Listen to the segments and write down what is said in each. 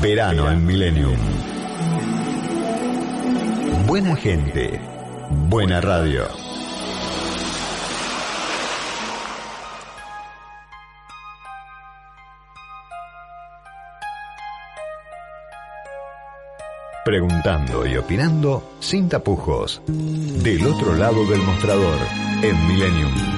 Verano en Millennium. Buena gente, buena radio. Preguntando y opinando sin tapujos. Del otro lado del mostrador, en Millennium.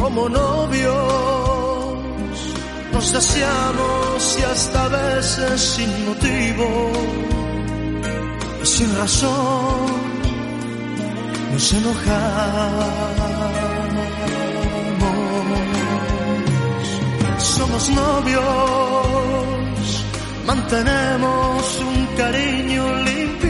como novios, nos deseamos y hasta a veces sin motivo y sin razón nos enojamos. somos novios, mantenemos un cariño limpio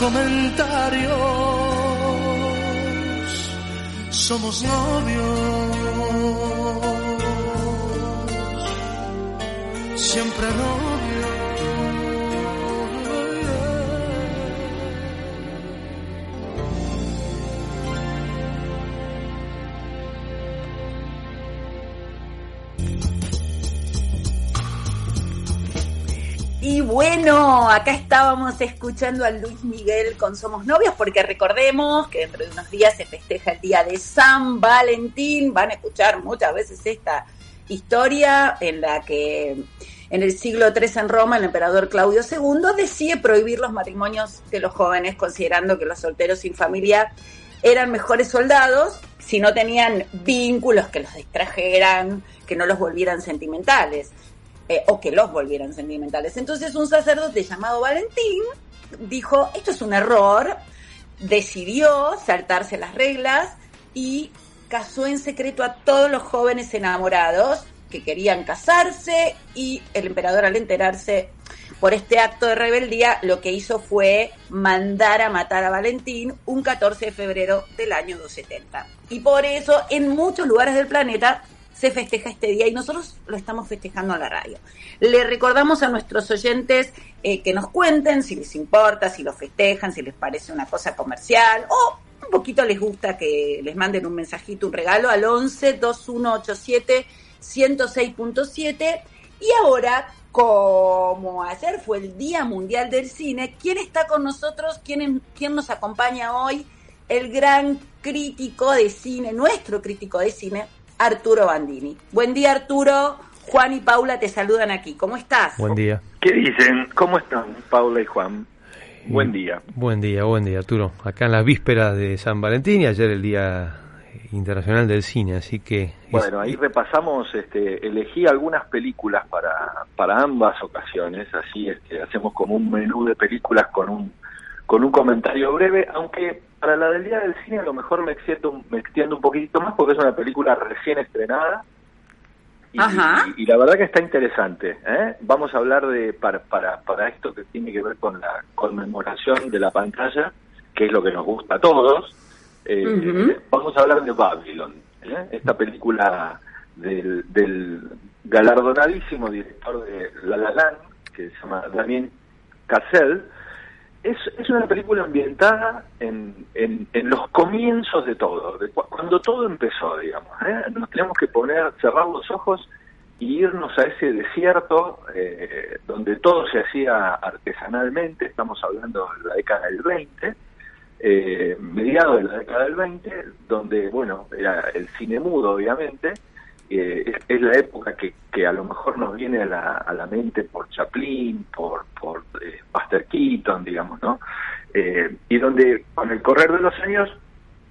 Comentarios. Somos novios, siempre novios. Bueno, acá estábamos escuchando a Luis Miguel con Somos Novios, porque recordemos que dentro de unos días se festeja el día de San Valentín. Van a escuchar muchas veces esta historia en la que en el siglo III en Roma el emperador Claudio II decide prohibir los matrimonios de los jóvenes, considerando que los solteros sin familia eran mejores soldados si no tenían vínculos que los distrajeran, que no los volvieran sentimentales. Eh, o que los volvieran sentimentales. Entonces un sacerdote llamado Valentín dijo, esto es un error, decidió saltarse las reglas y casó en secreto a todos los jóvenes enamorados que querían casarse y el emperador al enterarse por este acto de rebeldía lo que hizo fue mandar a matar a Valentín un 14 de febrero del año 270. Y por eso en muchos lugares del planeta se festeja este día y nosotros lo estamos festejando a la radio. Le recordamos a nuestros oyentes eh, que nos cuenten si les importa, si lo festejan, si les parece una cosa comercial o un poquito les gusta que les manden un mensajito, un regalo al 11 2187 106.7 y ahora como ayer fue el Día Mundial del Cine, ¿quién está con nosotros? ¿Quién, quién nos acompaña hoy? El gran crítico de cine, nuestro crítico de cine, Arturo Bandini. Buen día, Arturo. Juan y Paula te saludan aquí. ¿Cómo estás? Buen día. ¿Qué dicen? ¿Cómo están, Paula y Juan? Buen día. Buen día, buen día, Arturo. Acá en las vísperas de San Valentín y ayer el día Internacional del Cine, así que... Bueno, ahí repasamos, este, elegí algunas películas para, para ambas ocasiones, así este, hacemos como un menú de películas con un, con un comentario breve, aunque para la del Día del Cine a lo mejor me extiendo, me extiendo un poquitito más porque es una película recién estrenada, y, la verdad que está interesante. ¿eh? Vamos a hablar de para, para, para esto que tiene que ver con la conmemoración de la pantalla, que es lo que nos gusta a todos. Eh, vamos a hablar de Babylon, ¿eh? esta película del, del galardonadísimo director de La La Land, que se llama Damien Cassell, es, es una película ambientada en, en, los comienzos de todo, de cuando todo empezó, digamos. ¿eh? Nos tenemos que poner, cerrar los ojos y irnos a ese desierto eh, donde todo se hacía artesanalmente, estamos hablando de la década del 20, eh, mediados de la década del 20, donde, bueno, era el cine mudo, obviamente, eh, es, la época que, que, a lo mejor nos viene a la, a la mente por Chaplin, por, por eh, Buster Keaton, digamos, ¿no? Eh, y donde con el correr de los años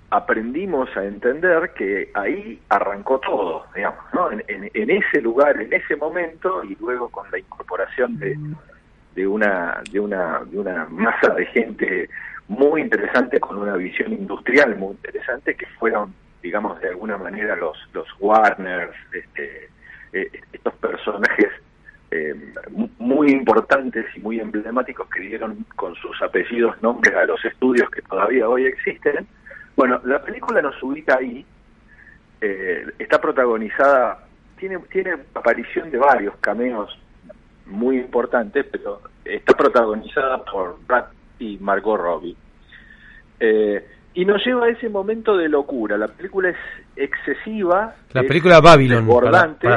aprendimos a entender que ahí arrancó todo, digamos, ¿no? En, en, ese lugar, en ese momento, y luego con la incorporación de, de una de una de una masa de gente muy interesante con una visión industrial muy interesante que fueron digamos, de alguna manera los, los Warners, este, eh, estos personajes eh, muy importantes y muy emblemáticos que dieron con sus apellidos nombres a los estudios que todavía hoy existen. Bueno, la película nos ubica ahí, eh, está protagonizada, tiene, tiene aparición de varios cameos muy importantes, pero está protagonizada por Brad y Margot Robbie. Eh, y nos lleva a ese momento de locura. La película es excesiva. La película Babylon.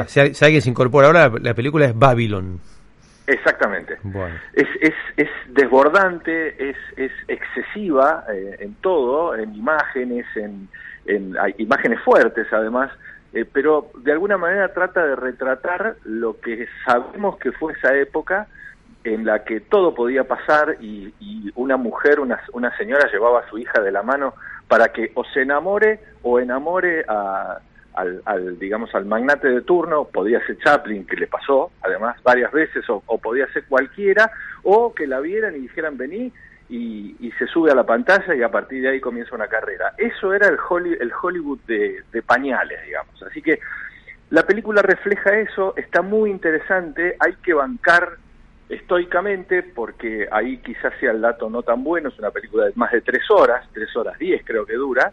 si, alguien se incorpora ahora, la película es Babylon. Exactamente. Es, es, es desbordante, es, es excesiva eh, en todo, en imágenes, en, en hay imágenes fuertes además, eh, pero de alguna manera trata de retratar lo que sabemos que fue esa época en la que todo podía pasar y, una mujer, una, una, señora llevaba a su hija de la mano para que o se enamore o enamore a, al, digamos, al magnate de turno, podía ser Chaplin, que le pasó además varias veces, o, podía ser cualquiera, o que la vieran y dijeran vení y, se sube a la pantalla y a partir de ahí comienza una carrera. Eso era el, el Hollywood de pañales, digamos. Así que la película refleja eso, está muy interesante, hay que bancar estoicamente, porque ahí quizás sea el dato no tan bueno, es una película de más de tres horas, tres horas diez creo que dura.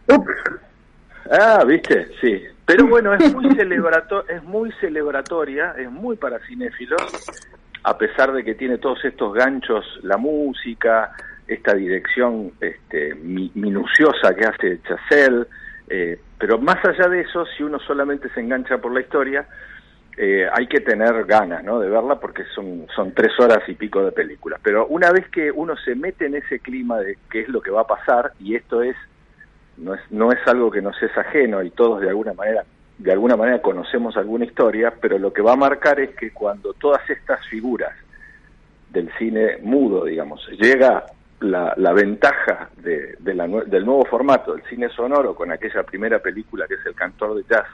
Ah, viste, sí. Pero bueno, es muy, celebrato es muy celebratoria, es muy para cinéfilos, a pesar de que tiene todos estos ganchos, la música, esta dirección este, minuciosa que hace Chazelle, eh, pero más allá de eso, si uno solamente se engancha por la historia, eh, hay que tener ganas ¿no? de verla porque son, tres horas y pico de película. Pero una vez que uno se mete en ese clima de qué es lo que va a pasar, y esto es no es, no es algo que nos es ajeno y todos de alguna manera de alguna manera conocemos alguna historia, pero lo que va a marcar es que cuando todas estas figuras del cine mudo, digamos, llega la, la ventaja de, del nuevo formato del cine sonoro con aquella primera película que es El cantor de jazz,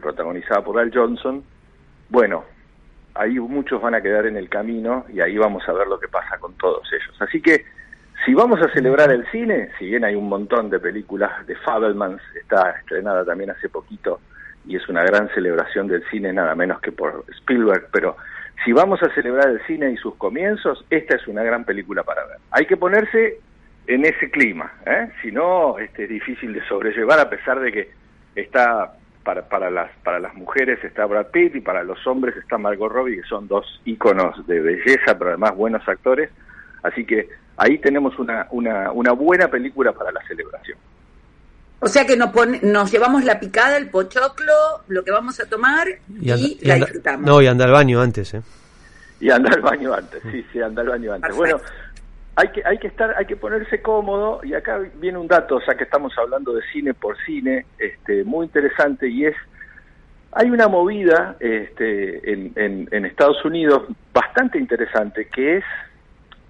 protagonizada por Al Johnson, bueno, ahí muchos van a quedar en el camino y ahí vamos a ver lo que pasa con todos ellos. Así que si vamos a celebrar el cine, si bien hay un montón de películas de Fabelmans, está estrenada también hace poquito y es una gran celebración del cine, nada menos que por Spielberg, pero si vamos a celebrar el cine y sus comienzos, esta es una gran película para ver. Hay que ponerse en ese clima, ¿eh? si no, este, es difícil de sobrellevar a pesar de que está para, para, las, para las mujeres está Brad Pitt y para los hombres está Margot Robbie, que son dos íconos de belleza, pero además buenos actores. Así que ahí tenemos una, una, una buena película para la celebración. O sea que nos, nos llevamos la picada, el pochoclo, lo que vamos a tomar y, la disfrutamos. No, y anda al baño antes, ¿eh? Y anda al baño antes, sí, sí, anda al baño antes. Bueno, hay que, hay que estar, hay que ponerse cómodo, y acá viene un dato, o sea que estamos hablando de cine por cine, este, muy interesante, y es, hay una movida este, en, en, Estados Unidos bastante interesante, que es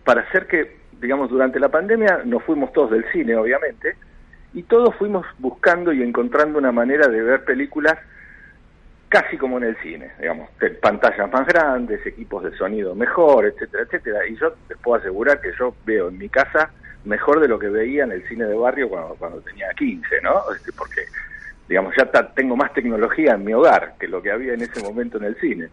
para hacer que, digamos, durante la pandemia nos fuimos todos del cine, obviamente, y todos fuimos buscando y encontrando una manera de ver películas casi como en el cine, digamos, pantallas más grandes, equipos de sonido mejor, etcétera, etcétera. Y yo les puedo asegurar que yo veo en mi casa mejor de lo que veía en el cine de barrio cuando, tenía 15, ¿no? Este, porque, digamos, ya tengo más tecnología en mi hogar que lo que había en ese momento en el cine.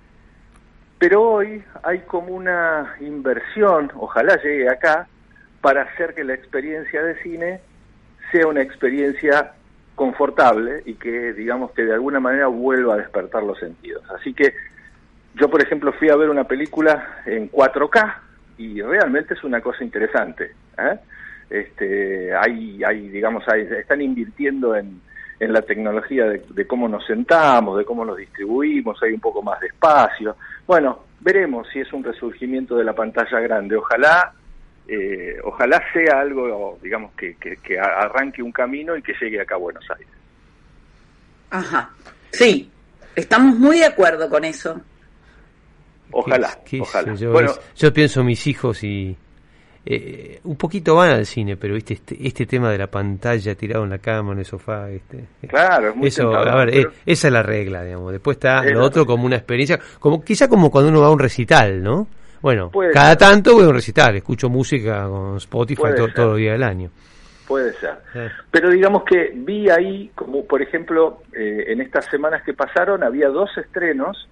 Pero hoy hay como una inversión, ojalá llegue acá, para hacer que la experiencia de cine sea una experiencia confortable y que digamos que de alguna manera vuelva a despertar los sentidos. Así que yo por ejemplo fui a ver una película en 4K y realmente es una cosa interesante. ¿eh? Este, hay, hay, digamos, hay, están invirtiendo en, la tecnología de, de, cómo nos sentamos, de cómo nos distribuimos, hay un poco más de espacio. Bueno, veremos si es un resurgimiento de la pantalla grande. Ojalá eh, ojalá sea algo, digamos, que, que, arranque un camino y que llegue acá a Buenos Aires. Ajá, sí, estamos muy de acuerdo con eso. Ojalá, ojalá. Yo, bueno, yo pienso mis hijos y eh, un poquito van al cine, pero viste este, este tema de la pantalla tirado en la cama, en el sofá, este, claro, es muy eso, a ver, eh, esa es la regla, digamos. Después está lo otro como una experiencia, como quizá como cuando uno va a un recital, ¿no? Bueno, cada tanto voy a un recital, escucho música con Spotify todo, todo, el día del año. Puede ser. Pero digamos que vi ahí, como por ejemplo, eh, en estas semanas que pasaron, había dos estrenos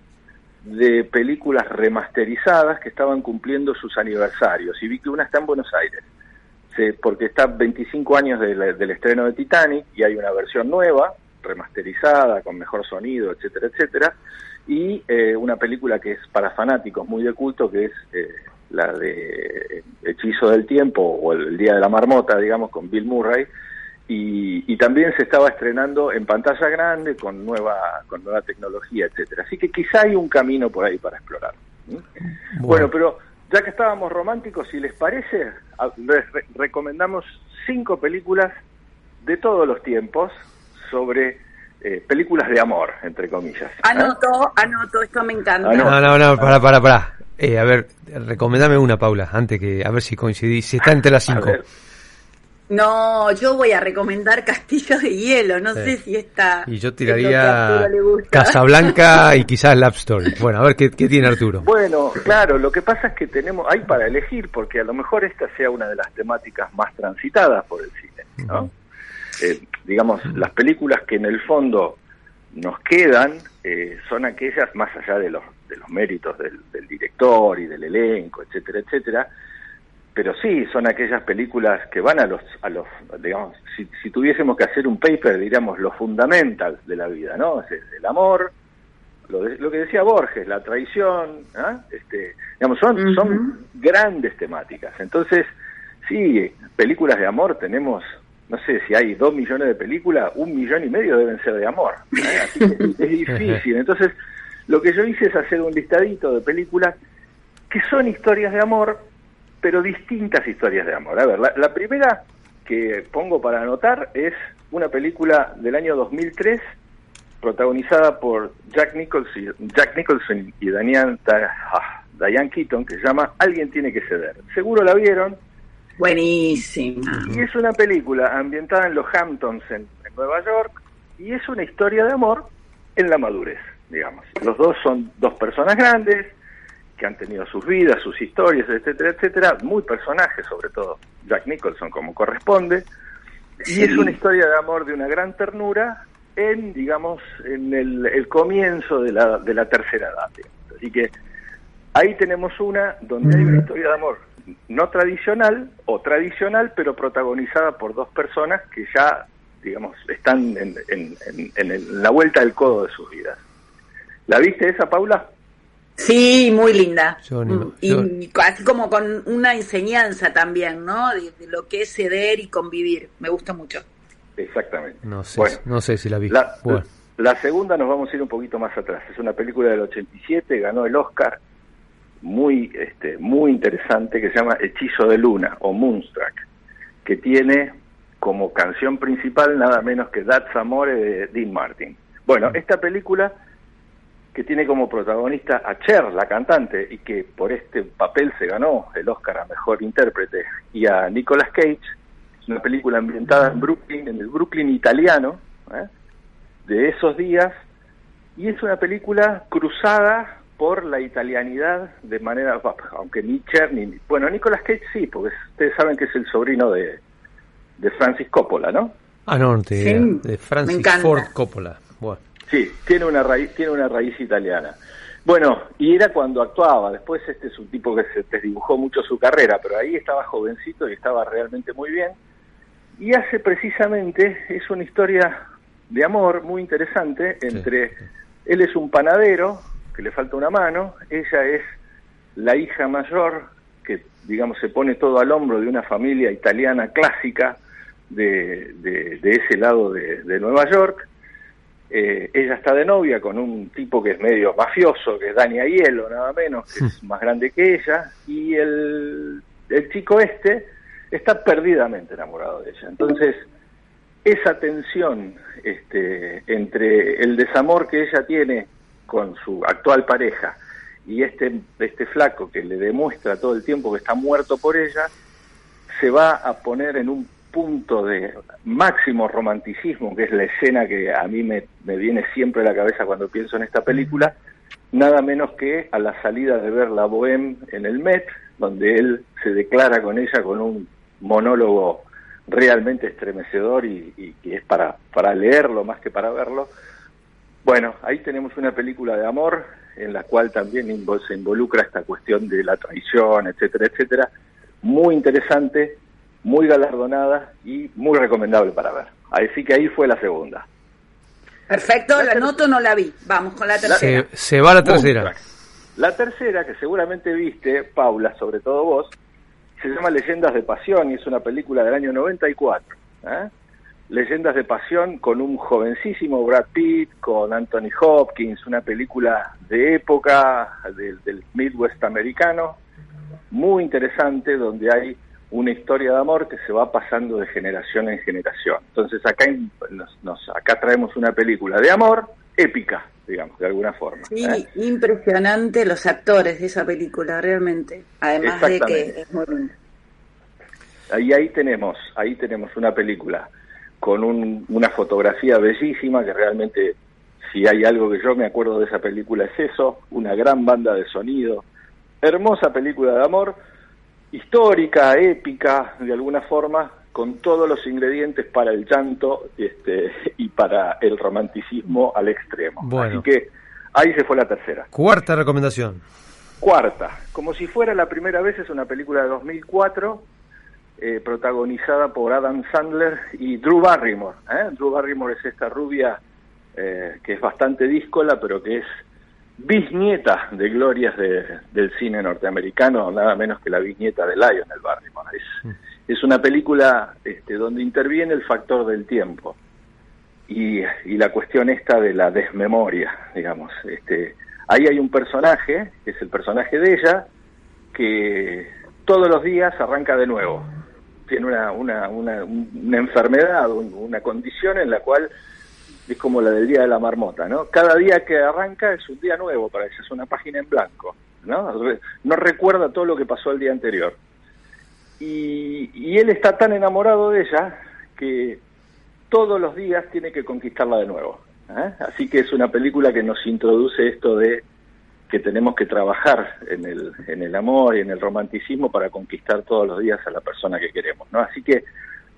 de películas remasterizadas que estaban cumpliendo sus aniversarios. Y vi que una está en Buenos Aires, porque está 25 años del estreno de Titanic y hay una versión nueva, remasterizada, con mejor sonido, etcétera, etcétera y eh, una película que es para fanáticos muy de culto, que es eh, la de Hechizo del Tiempo o el Día de la Marmota, digamos, con Bill Murray, y, y, también se estaba estrenando en pantalla grande con nueva con nueva tecnología, etcétera. Así que quizá hay un camino por ahí para explorar. Bueno. pero ya que estábamos románticos, si les parece, les recomendamos cinco películas de todos los tiempos sobre eh, películas de amor, entre comillas. ¿eh? Anoto, anoto, esto me encanta. No, no, no, para, para, para. Eh, a ver, recomendame una, Paula, antes que, a ver si coincidís, si está entre las cinco. No, yo voy a recomendar Castillo de Hielo, no sé si está... Y yo tiraría Casablanca y quizás Love Story. Bueno, a ver ¿qué, qué tiene Arturo. Bueno, claro, lo que pasa es que tenemos, hay para elegir, porque a lo mejor esta sea una de las temáticas más transitadas por el cine, ¿no? Eh, digamos, las películas que en el fondo nos quedan eh, son aquellas, más allá de los, de los méritos del, director y del elenco, etcétera, etcétera, pero sí son aquellas películas que van a los, a los digamos, si, si tuviésemos que hacer un paper, diríamos, los fundamentals de la vida, ¿no? el amor, lo, lo, que decía Borges, la traición, ¿ah? este, digamos, son, son grandes temáticas. Entonces, sí, películas de amor tenemos no sé, si hay dos millones de películas, un millón y medio deben ser de amor. es, difícil. Entonces, lo que yo hice es hacer un listadito de películas que son historias de amor, pero distintas historias de amor. A ver, la, primera que pongo para anotar es una película del año 2003 protagonizada por Jack Nicholson, Jack Nicholson y Diane, ah, Diane Keaton, que se llama Alguien tiene que ceder. Seguro la vieron, Buenísima. Y es una película ambientada en los Hamptons, en, Nueva York, y es una historia de amor en la madurez, digamos. Los dos son dos personas grandes que han tenido sus vidas, sus historias, etcétera, etcétera, muy personajes, sobre todo Jack Nicholson como corresponde, y es una historia de amor de una gran ternura en, digamos, en el, comienzo de la, de la tercera edad. Así que ahí tenemos una donde hay una historia de amor no tradicional o tradicional, pero protagonizada por dos personas que ya, digamos, están en, en, la vuelta del codo de sus vidas. ¿La viste esa, Paula? Sí, muy linda. y así como con una enseñanza también, ¿no? De, lo que es ceder y convivir. Me gusta mucho. Exactamente. No sé, no sé si la vi. La, la segunda nos vamos a ir un poquito más atrás. Es una película del 87, ganó el Oscar muy, este, muy interesante que se llama Hechizo de Luna o Moonstruck, que tiene como canción principal nada menos que That's Amore de Dean Martin. Bueno, esta película que tiene como protagonista a Cher, la cantante, y que por este papel se ganó el Oscar a Mejor Intérprete, y a Nicolas Cage, una película ambientada en Brooklyn, en el Brooklyn italiano, ¿eh? de esos días, y es una película cruzada por la italianidad de manera, aunque ni Cher bueno, Nicolas Cage sí, porque ustedes saben que es el sobrino de, de Francis Coppola, ¿no? Ah, no, de Francis Ford Coppola. Sí, tiene una raíz, tiene una raíz italiana. Bueno, y era cuando actuaba. Después este es un tipo que se desdibujó mucho su carrera, pero ahí estaba jovencito y estaba realmente muy bien. Y hace precisamente, es una historia de amor muy interesante entre, él es un panadero, que le falta una mano, ella es la hija mayor, que digamos se pone todo al hombro de una familia italiana clásica de, de, ese lado de, de Nueva York, eh, ella está de novia con un tipo que es medio mafioso, que es Dani Aiello, nada menos, que es más grande que ella, y el, el chico este está perdidamente enamorado de ella. Entonces, esa tensión este, entre el desamor que ella tiene con su actual pareja y este, este flaco que le demuestra todo el tiempo que está muerto por ella, se va a poner en un punto de máximo romanticismo, que es la escena que a mí me, viene siempre a la cabeza cuando pienso en esta película, nada menos que a la salida de ver la Bohème en el Met, donde él se declara con ella con un monólogo realmente estremecedor y, que es para, para leerlo más que para verlo. Bueno, ahí tenemos una película de amor en la cual también se involucra esta cuestión de la traición, etcétera, etcétera. Muy interesante, muy galardonada y muy recomendable para ver. Así que ahí fue la segunda. Perfecto, la, noto no la vi. Vamos con la tercera. Se, va la tercera. La tercera, que seguramente viste, Paula, sobre todo vos, se llama Leyendas de Pasión y es una película del año 94. ¿eh? Leyendas de Pasión con un jovencísimo Brad Pitt, con Anthony Hopkins, una película de época del, del Midwest americano, muy interesante, donde hay una historia de amor que se va pasando de generación en generación. Entonces acá, nos, acá traemos una película de amor épica, digamos, de alguna forma. Sí, ¿eh? impresionante los actores de esa película, realmente. Además de que es muy linda. Ahí, ahí tenemos, ahí tenemos una película con una fotografía bellísima que realmente, si hay algo que yo me acuerdo de esa película es eso, una gran banda de sonido, hermosa película de amor histórica, épica, de alguna forma, con todos los ingredientes para el llanto este, y para el romanticismo al extremo. Así que ahí se fue la tercera. Cuarta recomendación. Cuarta, como si fuera la primera vez, es una película de 2004, eh, protagonizada por Adam Sandler y Drew Barrymore. ¿eh? Drew Barrymore es esta rubia eh, que es bastante díscola, pero que es bisnieta de glorias del cine norteamericano, nada menos que la bisnieta de Lionel Barrymore. Es, mm. es una película este, donde interviene el factor del tiempo y, y, la cuestión esta de la desmemoria, digamos. Este, ahí hay un personaje, que es el personaje de ella, que todos los días arranca de nuevo. Tiene una, una, una, una enfermedad, una condición en la cual es como la del día de la marmota, ¿no? Cada día que arranca es un día nuevo para ella, es una página en blanco, ¿no? No recuerda todo lo que pasó el día anterior. Y, él está tan enamorado de ella que todos los días tiene que conquistarla de nuevo. ¿eh? Así que es una película que nos introduce esto de que tenemos que trabajar en el, en el amor y en el romanticismo para conquistar todos los días a la persona que queremos, ¿no? Así que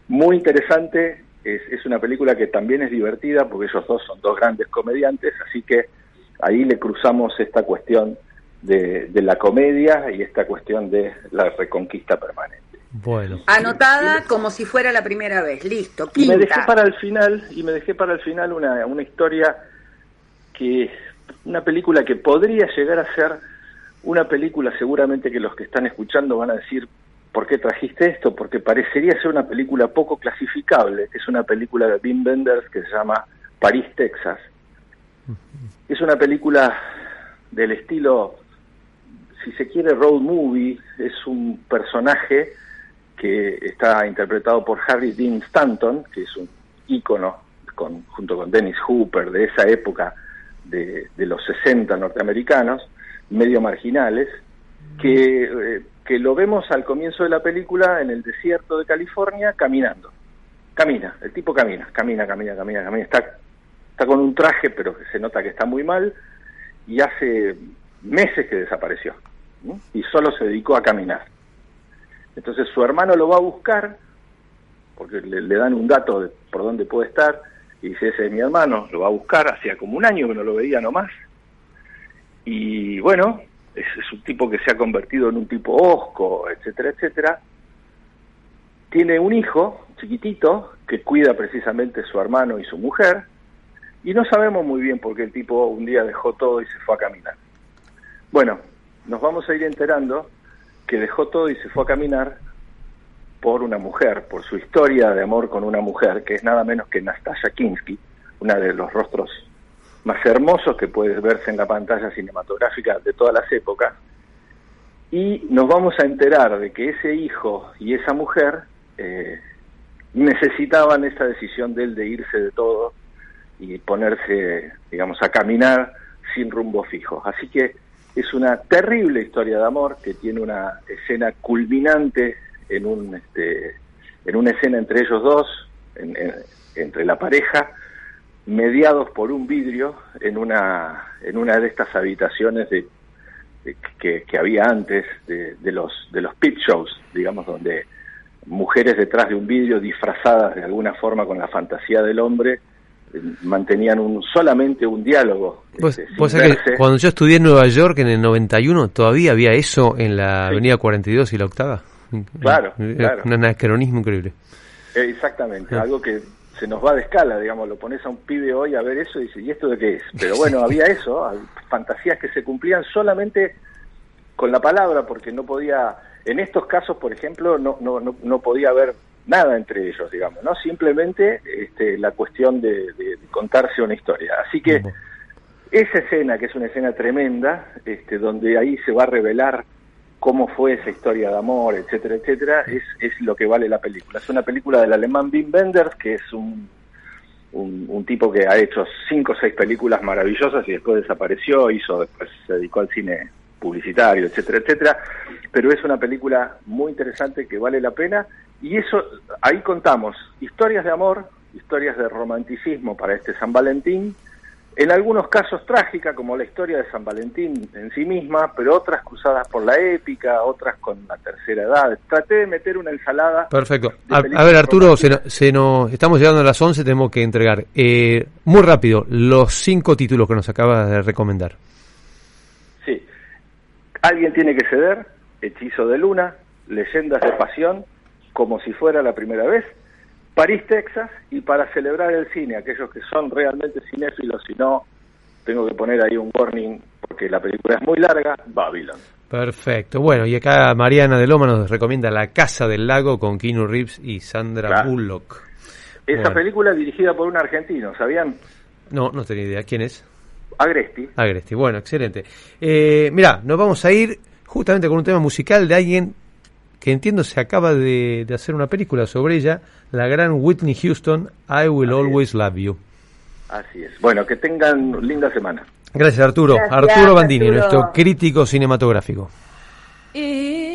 muy interesante, es, una película que también es divertida porque ellos dos son dos grandes comediantes, así que ahí le cruzamos esta cuestión de, la comedia y esta cuestión de la reconquista permanente. Bueno. Anotada como si fuera la primera vez, listo. Y me dejé para el final, y me dejé para el final una, una historia que, una película que podría llegar a ser una película seguramente que los que están escuchando van a decir, ¿Por qué trajiste esto? Porque parecería ser una película poco clasificable. Es una película de Wim Wenders que se llama París, Texas. Es una película del estilo, si se quiere, road movie. Es un personaje que está interpretado por Harry Dean Stanton, que es un ícono con, junto con Dennis Hooper de esa época de, los 60 norteamericanos, medio marginales, que eh, que lo vemos al comienzo de la película en el desierto de California caminando. Camina, el tipo camina, camina, camina, camina, camina. Está, está con un traje, pero se nota que está muy mal y hace meses que desapareció y solo se dedicó a caminar. Entonces su hermano lo va a buscar porque le, dan un dato de por dónde puede estar y dice, ese es mi hermano, lo va a buscar, hacía como un año que no lo veía nomás. Y bueno, es, un tipo que se ha convertido en un tipo osco, etcétera, etcétera. Tiene un hijo chiquitito que cuida precisamente su hermano y su mujer, y no sabemos muy bien por qué el tipo un día dejó todo y se fue a caminar. Bueno, nos vamos a ir enterando que dejó todo y se fue a caminar por una mujer, por su historia de amor con una mujer, que es nada menos que Nastasia Kinsky, una de los rostros más hermosos que puedes verse en la pantalla cinematográfica de todas las épocas, y nos vamos a enterar de que ese hijo y esa mujer eh, necesitaban esa decisión de él de irse de todo y ponerse, digamos, a caminar sin rumbo fijo. Así que es una terrible historia de amor que tiene una escena culminante en un este, en una escena entre ellos dos, entre la pareja, mediados por un vidrio en una en una de estas habitaciones de, que, que, había antes de, de, los de los pit shows, digamos, donde mujeres detrás de un vidrio disfrazadas de alguna forma con la fantasía del hombre eh, mantenían un solamente un diálogo. Pues, este, cuando yo estudié en Nueva York en el 91 todavía había eso en la Avenida 42 y la Octava. Claro, claro. Un anacronismo increíble. Exactamente, algo que se nos va de escala, digamos, lo pones a un pibe hoy a ver eso y dice, ¿y esto de qué es? Pero bueno, había eso, fantasías que se cumplían solamente con la palabra, porque no podía, en estos casos, por ejemplo, no, no, no, podía haber nada entre ellos, digamos, ¿no? Simplemente este, la cuestión de, contarse una historia. Así que esa escena, que es una escena tremenda, este, donde ahí se va a revelar cómo fue esa historia de amor, etcétera, etcétera, es, es lo que vale la película. Es una película del alemán Wim Wenders, que es un, un, tipo que ha hecho cinco o seis películas maravillosas y después desapareció, hizo, después se dedicó al cine publicitario, etcétera, etcétera, pero es una película muy interesante que vale la pena y eso, ahí contamos historias de amor, historias de romanticismo para este San Valentín, en algunos casos trágica, como la historia de San Valentín en sí misma, pero otras cruzadas por la épica, otras con la tercera edad. Traté de meter una ensalada. Perfecto. A, ver, Arturo, se, se nos, estamos llegando a las 11, tenemos que entregar. Eh, muy rápido, los cinco títulos que nos acabas de recomendar. Sí. Alguien tiene que ceder, Hechizo de Luna, Leyendas de Pasión, como si fuera la primera vez, París, Texas, y para celebrar el cine, aquellos que son realmente cinéfilos, si no, tengo que poner ahí un warning, porque la película es muy larga, Babylon. Perfecto. Bueno, y acá Mariana de Loma nos recomienda La Casa del Lago con Keanu Reeves y Sandra Bullock. Esa película es dirigida por un argentino, ¿sabían? No, no tenía idea. ¿Quién es? Agresti. Agresti, bueno, excelente. Eh, mira, nos vamos a ir justamente con un tema musical de alguien que entiendo se acaba de, hacer una película sobre ella, la gran Whitney Houston, I Will Always Love You. Así es. Bueno, que tengan linda semana. Gracias, Arturo. Arturo Bandini, nuestro crítico cinematográfico. Y